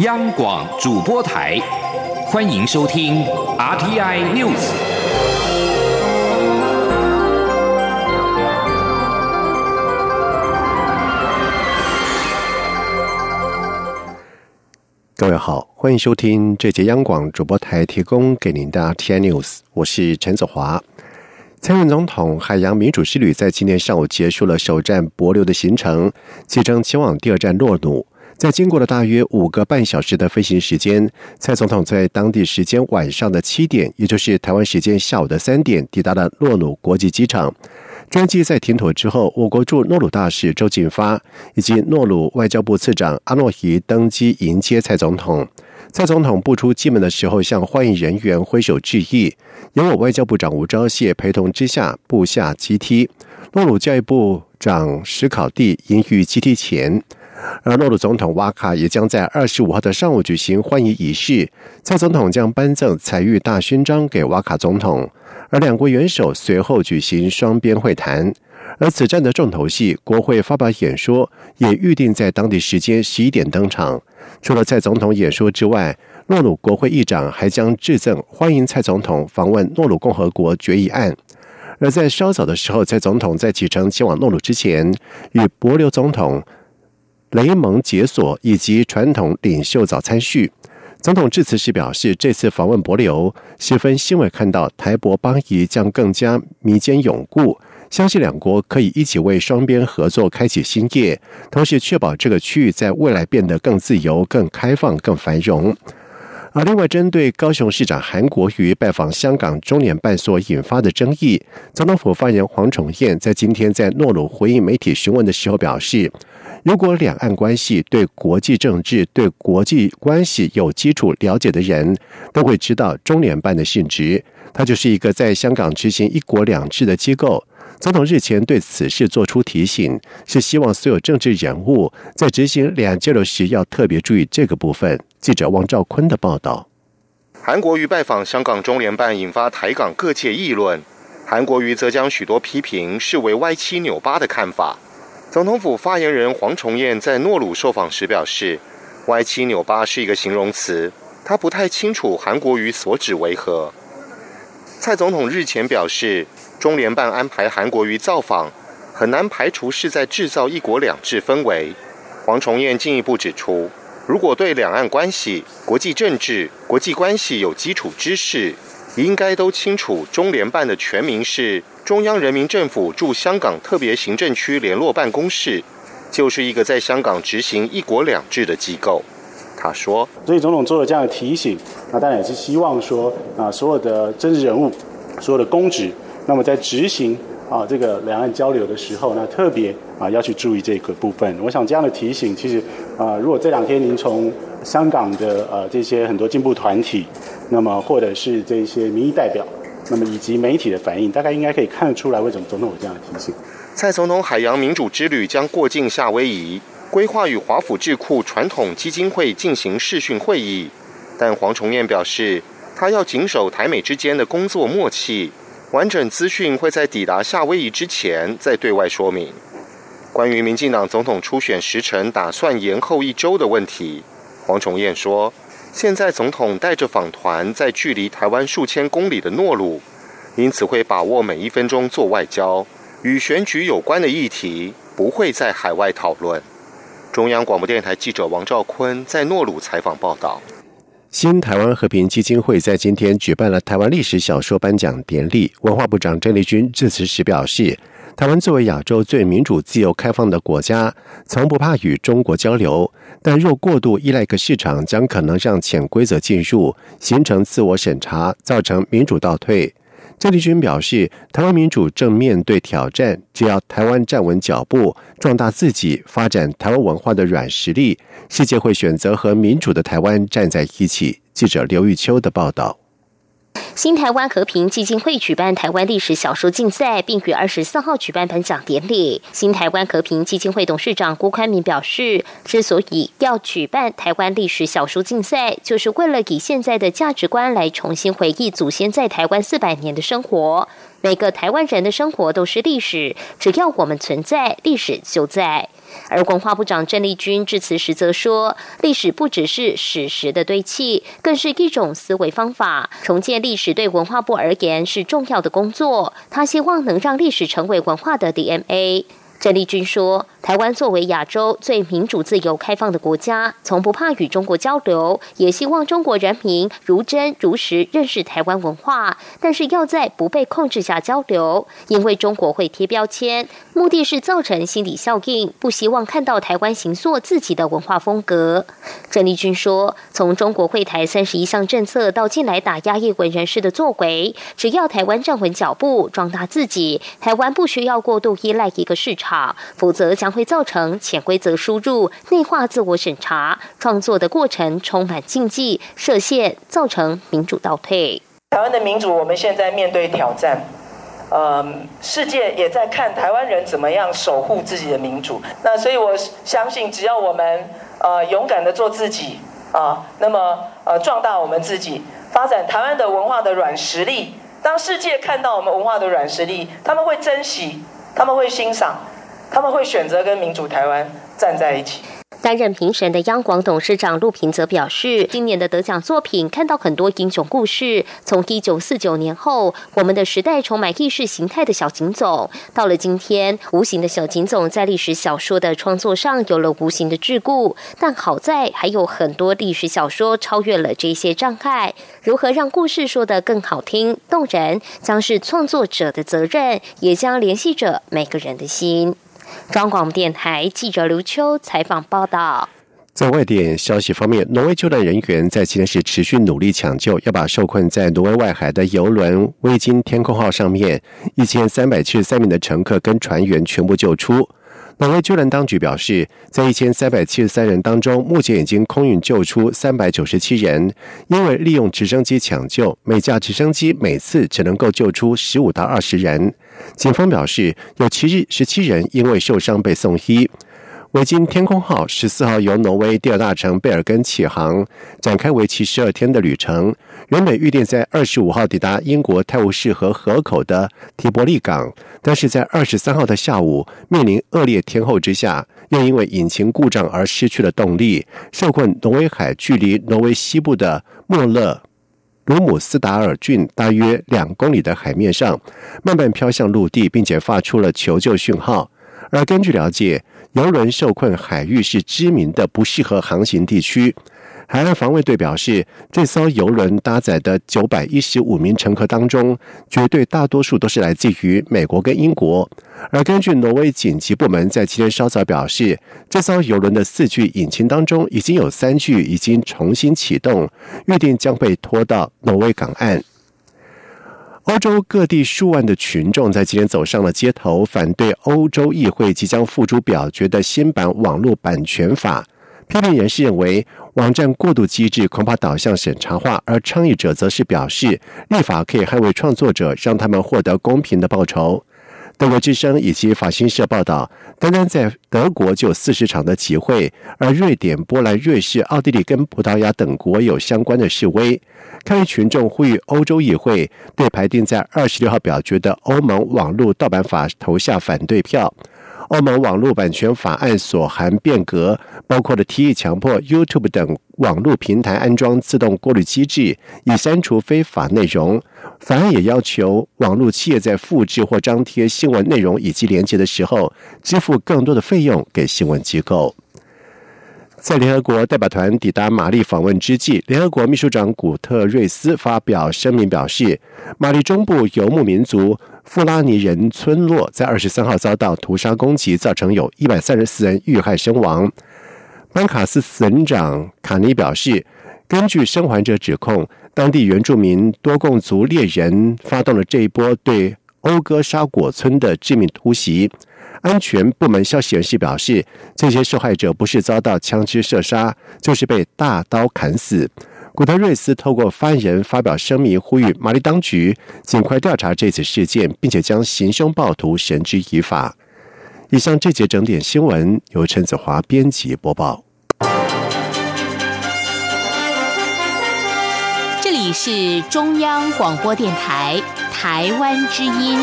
央广主播台，欢迎收听 RTI News。各位好，欢迎收听这节央广主播台提供给您的 RTI News，我是陈子华。蔡英文总统海洋民主之旅在今天上午结束了首站博流的行程，即将前往第二站诺努。在经过了大约五个半小时的飞行时间，蔡总统在当地时间晚上的七点，也就是台湾时间下午的三点，抵达了诺鲁国际机场。专机在停妥之后，我国驻诺鲁大使周进发以及诺鲁外交部次长阿诺伊登机迎接蔡总统。蔡总统步出机门的时候，向欢迎人员挥手致意。由我外交部长吴钊燮陪同之下，步下机梯。诺鲁教育部长史考蒂迎于机梯前，而诺鲁总统瓦卡也将在二十五号的上午举行欢迎仪式。蔡总统将颁赠彩玉大勋章给瓦卡总统，而两国元首随后举行双边会谈。而此战的重头戏，国会发表演说，也预定在当地时间十一点登场。除了蔡总统演说之外，诺鲁国会议长还将致赠欢迎蔡总统访问诺鲁共和国决议案。而在稍早的时候，蔡总统在启程前往诺鲁之前，与博留总统雷蒙解锁以及传统领袖早餐序。总统致辞时表示，这次访问博流十分欣慰，看到台博邦谊将更加弥坚永固。相信两国可以一起为双边合作开启新业，同时确保这个区域在未来变得更自由、更开放、更繁荣。而另外，针对高雄市长韩国瑜拜访香港中联办所引发的争议，总统府发言人黄崇彦在今天在诺鲁回应媒体询问的时候表示，如果两岸关系对国际政治、对国际关系有基础了解的人，都会知道中联办的性质，它就是一个在香港执行一国两制的机构。总统日前对此事作出提醒，是希望所有政治人物在执行两岸交流时要特别注意这个部分。记者王兆坤的报道：韩国瑜拜访香港中联办，引发台港各界议论。韩国瑜则将许多批评视为歪七扭八的看法。总统府发言人黄崇彦在诺鲁受访时表示：“歪七扭八是一个形容词，他不太清楚韩国瑜所指为何。”蔡总统日前表示。中联办安排韩国瑜造访，很难排除是在制造一国两制氛围。黄崇彦进一步指出，如果对两岸关系、国际政治、国际关系有基础知识，应该都清楚中联办的全名是中央人民政府驻香港特别行政区联络办公室，就是一个在香港执行一国两制的机构。他说：“所以总统做了这样的提醒，那当然也是希望说啊，所有的政治人物，所有的公职。”那么在执行啊这个两岸交流的时候，那特别啊要去注意这个部分。我想这样的提醒，其实啊，如果这两天您从香港的呃这些很多进步团体，那么或者是这些民意代表，那么以及媒体的反应，大概应该可以看得出来，为什么总统有这样的提醒。蔡总统海洋民主之旅将过境夏威夷，规划与华府智库传统基金会进行视讯会议，但黄崇彦表示，他要谨守台美之间的工作默契。完整资讯会在抵达夏威夷之前再对外说明。关于民进党总统初选时程打算延后一周的问题，黄崇彦说：“现在总统带着访团在距离台湾数千公里的诺鲁，因此会把握每一分钟做外交。与选举有关的议题不会在海外讨论。”中央广播电台记者王兆坤在诺鲁采访报道。新台湾和平基金会在今天举办了台湾历史小说颁奖典礼。文化部长郑丽君致辞时表示，台湾作为亚洲最民主、自由、开放的国家，从不怕与中国交流，但若过度依赖个市场，将可能让潜规则进入，形成自我审查，造成民主倒退。郑丽君表示，台湾民主正面对挑战，只要台湾站稳脚步，壮大自己，发展台湾文化的软实力，世界会选择和民主的台湾站在一起。记者刘玉秋的报道。新台湾和平基金会举办台湾历史小说竞赛，并于二十四号举办颁奖典礼。新台湾和平基金会董事长郭宽明表示，之所以要举办台湾历史小说竞赛，就是为了以现在的价值观来重新回忆祖先在台湾四百年的生活。每个台湾人的生活都是历史，只要我们存在，历史就在。而文化部长郑丽君致辞时则说：“历史不只是史实的堆砌，更是一种思维方法。重建历史对文化部而言是重要的工作。他希望能让历史成为文化的 DNA。”郑丽君说。台湾作为亚洲最民主、自由、开放的国家，从不怕与中国交流，也希望中国人民如真如实认识台湾文化。但是要在不被控制下交流，因为中国会贴标签，目的是造成心理效应，不希望看到台湾行塑自己的文化风格。郑丽君说：“从中国会台三十一项政策到近来打压业文人士的作为，只要台湾站稳脚步，壮大自己，台湾不需要过度依赖一个市场，否则将。”会造成潜规则输入、内化自我审查、创作的过程充满禁忌、设限，造成民主倒退。台湾的民主，我们现在面对挑战，呃，世界也在看台湾人怎么样守护自己的民主。那所以我相信，只要我们呃勇敢的做自己啊，那么呃壮大我们自己，发展台湾的文化的软实力。当世界看到我们文化的软实力，他们会珍惜，他们会欣赏。他们会选择跟民主台湾站在一起。担任评审的央广董事长陆平则表示，今年的得奖作品看到很多英雄故事。从一九四九年后，我们的时代充满意识形态的小警总，到了今天，无形的小警总在历史小说的创作上有了无形的桎梏。但好在还有很多历史小说超越了这些障碍。如何让故事说得更好听、动人，将是创作者的责任，也将联系着每个人的心。中广电台记者刘秋采访报道。在外电消息方面，挪威救援人员在今天是持续努力抢救，要把受困在挪威外海的游轮“威金天空号”上面一千三百七十三名的乘客跟船员全部救出。挪威救援当局表示，在一千三百七十三人当中，目前已经空运救出三百九十七人。因为利用直升机抢救，每架直升机每次只能够救出十五到二十人。警方表示，有七日十七人因为受伤被送医。维京天空号十四号由挪威第二大城贝尔根起航，展开为期十二天的旅程。原本预定在二十五号抵达英国泰晤士河河口的提伯利港，但是在二十三号的下午，面临恶劣天候之下，又因为引擎故障而失去了动力，受困挪威海距离挪威西部的莫勒鲁姆斯达尔郡大约两公里的海面上，慢慢飘向陆地，并且发出了求救讯号。而根据了解，游轮受困海域是知名的不适合航行地区。海岸防卫队表示，这艘游轮搭载的九百一十五名乘客当中，绝对大多数都是来自于美国跟英国。而根据挪威紧急部门在今天稍早表示，这艘游轮的四具引擎当中，已经有三具已经重新启动，预定将被拖到挪威港岸。欧洲各地数万的群众在今天走上了街头，反对欧洲议会即将付诸表决的新版网络版权法。批评人士认为，网站过度机制恐怕导向审查化，而倡议者则是表示，立法可以捍卫创作者，让他们获得公平的报酬。德国之声以及法新社报道，单单在德国就有四十场的集会，而瑞典、波兰、瑞士、奥地利跟葡萄牙等国有相关的示威。抗议群众呼吁欧洲议会对排定在二十六号表决的欧盟网络盗版法投下反对票。欧盟网络版权法案所含变革，包括了提议强迫 YouTube 等网络平台安装自动过滤机制，以删除非法内容。法案也要求网络企业在复制或张贴新闻内容以及连接的时候，支付更多的费用给新闻机构。在联合国代表团抵达马利访问之际，联合国秘书长古特瑞斯发表声明表示，马利中部游牧民族富拉尼人村落在二十三号遭到屠杀攻击，造成有一百三十四人遇害身亡。班卡斯省长卡尼表示，根据生还者指控，当地原住民多贡族猎人发动了这一波对欧戈沙果村的致命突袭。安全部门消息人士表示，这些受害者不是遭到枪支射杀，就是被大刀砍死。古特瑞斯透过发言人发表声明，呼吁马利当局尽快调查这次事件，并且将行凶暴徒绳之以法。以上这节整点新闻由陈子华编辑播报。是中央广播电台台湾之音。